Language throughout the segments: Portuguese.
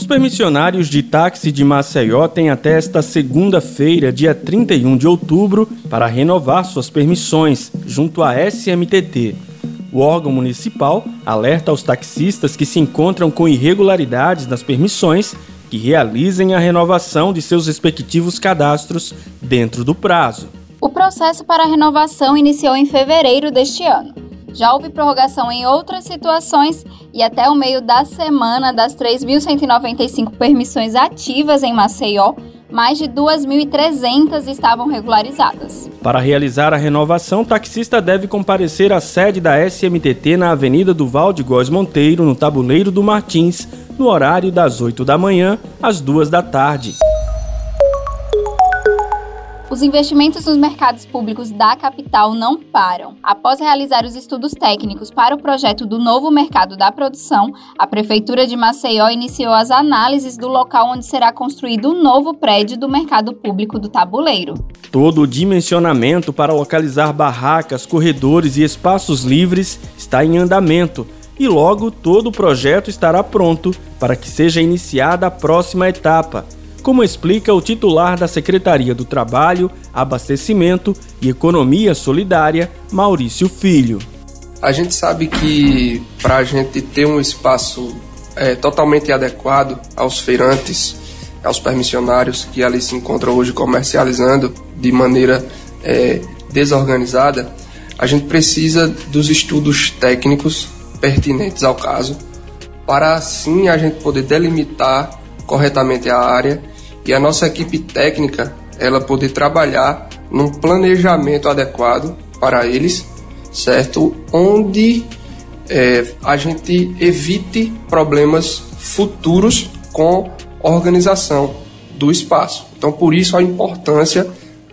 Os permissionários de táxi de Maceió têm até esta segunda-feira, dia 31 de outubro, para renovar suas permissões junto à SMTT. O órgão municipal alerta aos taxistas que se encontram com irregularidades nas permissões que realizem a renovação de seus respectivos cadastros dentro do prazo. O processo para a renovação iniciou em fevereiro deste ano. Já houve prorrogação em outras situações e até o meio da semana das 3.195 permissões ativas em Maceió, mais de 2.300 estavam regularizadas. Para realizar a renovação, o taxista deve comparecer à sede da SMTT na Avenida do de Góes Monteiro, no Tabuleiro do Martins, no horário das 8 da manhã às 2 da tarde. Os investimentos nos mercados públicos da capital não param. Após realizar os estudos técnicos para o projeto do novo mercado da produção, a Prefeitura de Maceió iniciou as análises do local onde será construído o novo prédio do mercado público do Tabuleiro. Todo o dimensionamento para localizar barracas, corredores e espaços livres está em andamento e logo todo o projeto estará pronto para que seja iniciada a próxima etapa como explica o titular da Secretaria do Trabalho, Abastecimento e Economia Solidária, Maurício Filho. A gente sabe que para a gente ter um espaço é, totalmente adequado aos feirantes, aos permissionários que ali se encontram hoje comercializando de maneira é, desorganizada, a gente precisa dos estudos técnicos pertinentes ao caso, para assim a gente poder delimitar corretamente a área e a nossa equipe técnica ela poder trabalhar num planejamento adequado para eles, certo? Onde é, a gente evite problemas futuros com organização do espaço. Então, por isso a importância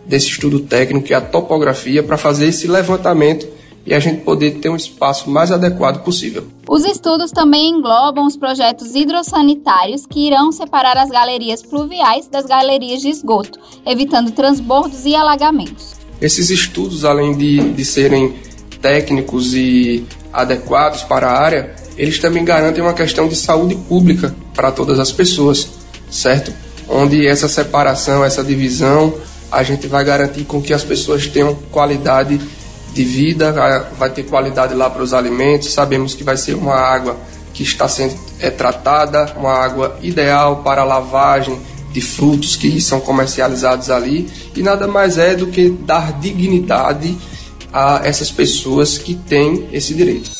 desse estudo técnico e a topografia para fazer esse levantamento e a gente poder ter um espaço mais adequado possível. Os estudos também englobam os projetos hidrossanitários que irão separar as galerias pluviais das galerias de esgoto, evitando transbordos e alagamentos. Esses estudos, além de, de serem técnicos e adequados para a área, eles também garantem uma questão de saúde pública para todas as pessoas, certo? Onde essa separação, essa divisão, a gente vai garantir com que as pessoas tenham qualidade de vida, vai ter qualidade lá para os alimentos. Sabemos que vai ser uma água que está sendo é, tratada, uma água ideal para lavagem de frutos que são comercializados ali e nada mais é do que dar dignidade a essas pessoas que têm esse direito.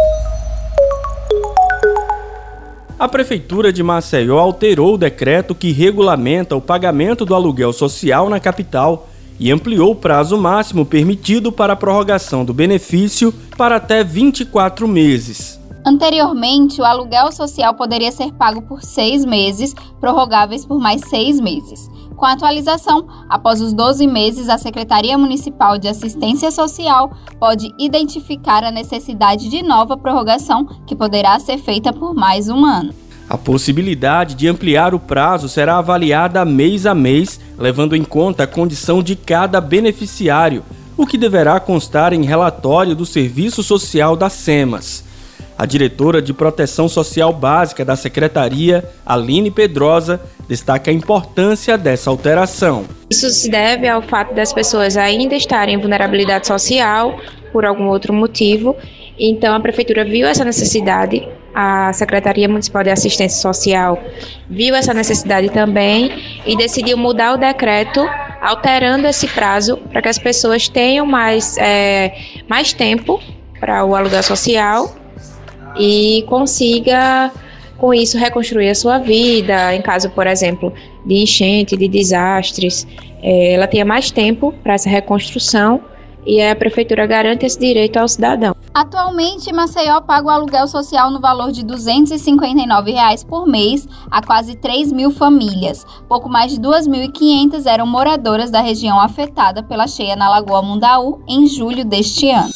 A Prefeitura de Maceió alterou o decreto que regulamenta o pagamento do aluguel social na capital e ampliou o prazo máximo permitido para a prorrogação do benefício para até 24 meses. Anteriormente, o aluguel social poderia ser pago por seis meses, prorrogáveis por mais seis meses. Com a atualização, após os 12 meses, a Secretaria Municipal de Assistência Social pode identificar a necessidade de nova prorrogação, que poderá ser feita por mais um ano. A possibilidade de ampliar o prazo será avaliada mês a mês, levando em conta a condição de cada beneficiário, o que deverá constar em relatório do Serviço Social da SEMAS. A diretora de Proteção Social Básica da Secretaria, Aline Pedrosa, destaca a importância dessa alteração. Isso se deve ao fato das pessoas ainda estarem em vulnerabilidade social por algum outro motivo. Então, a Prefeitura viu essa necessidade a Secretaria Municipal de Assistência Social viu essa necessidade também e decidiu mudar o decreto, alterando esse prazo para que as pessoas tenham mais, é, mais tempo para o aluguel social e consiga com isso reconstruir a sua vida, em caso, por exemplo, de enchente, de desastres, é, ela tenha mais tempo para essa reconstrução e a prefeitura garante esse direito ao cidadão. Atualmente, Maceió paga o aluguel social no valor de 259 reais por mês a quase 3 mil famílias. Pouco mais de 2.500 eram moradoras da região afetada pela cheia na Lagoa Mundaú em julho deste ano.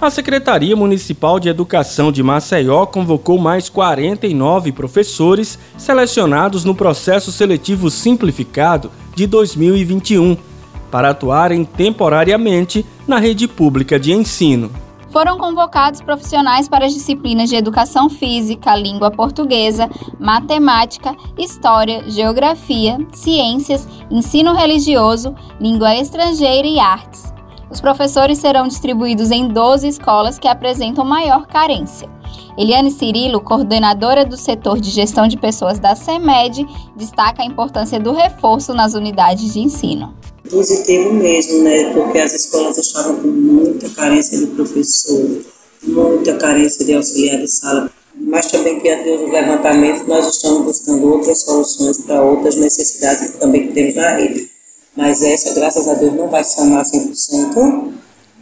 A Secretaria Municipal de Educação de Maceió convocou mais 49 professores selecionados no processo seletivo simplificado de 2021 para atuarem temporariamente na rede pública de ensino. Foram convocados profissionais para as disciplinas de educação física, língua portuguesa, matemática, história, geografia, ciências, ensino religioso, língua estrangeira e artes. Os professores serão distribuídos em 12 escolas que apresentam maior carência. Eliane Cirilo, coordenadora do setor de gestão de pessoas da CEMED, destaca a importância do reforço nas unidades de ensino. Positivo mesmo, né? Porque as escolas estavam com muita carência de professor, muita carência de auxiliar de sala. Mas também, diante dos levantamentos, nós estamos buscando outras soluções para outras necessidades que também temos na rede. Mas essa, graças a Deus, não vai sanar 100%,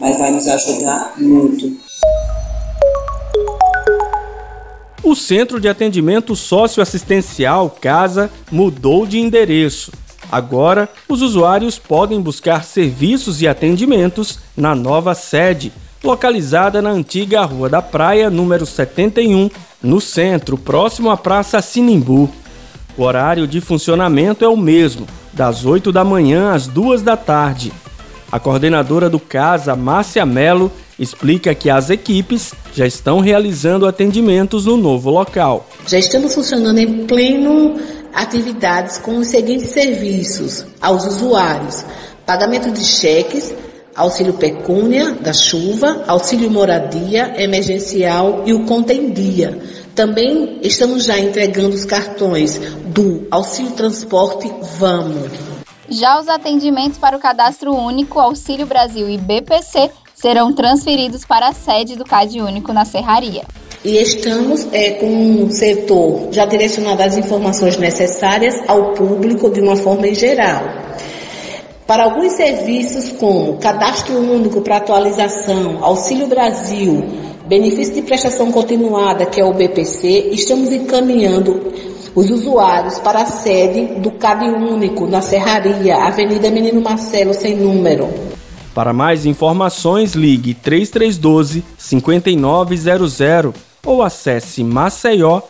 mas vai nos ajudar muito. O Centro de Atendimento Socioassistencial Casa mudou de endereço. Agora, os usuários podem buscar serviços e atendimentos na nova sede, localizada na antiga Rua da Praia, número 71, no centro, próximo à Praça Sinimbu. O horário de funcionamento é o mesmo, das 8 da manhã às 2 da tarde. A coordenadora do CASA, Márcia Mello, explica que as equipes já estão realizando atendimentos no novo local. Já estamos funcionando em pleno atividades com os seguintes serviços aos usuários: pagamento de cheques, auxílio pecúnia da chuva, auxílio moradia emergencial e o conta em dia. Também estamos já entregando os cartões do Auxílio Transporte Vamos. Já os atendimentos para o Cadastro Único, Auxílio Brasil e BPC serão transferidos para a sede do CAD Único na Serraria. E estamos é, com o setor já direcionado as informações necessárias ao público de uma forma em geral. Para alguns serviços como Cadastro Único para Atualização, Auxílio Brasil, Benefício de Prestação Continuada, que é o BPC, estamos encaminhando os usuários para a sede do CAD Único, na Serraria, Avenida Menino Marcelo, sem número. Para mais informações, ligue 3312 5900 ou acesse maceió.al.gov.br.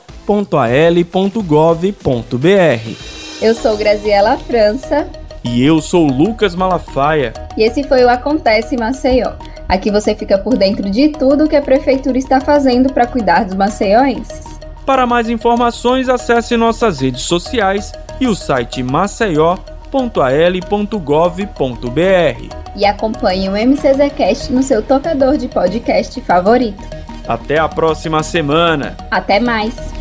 Eu sou Graziela França. E eu sou Lucas Malafaia. E esse foi o Acontece Maceió. Aqui você fica por dentro de tudo que a prefeitura está fazendo para cuidar dos maceioenses. Para mais informações, acesse nossas redes sociais e o site maceió.al.gov.br. E acompanhe o MCZcast no seu tocador de podcast favorito. Até a próxima semana. Até mais.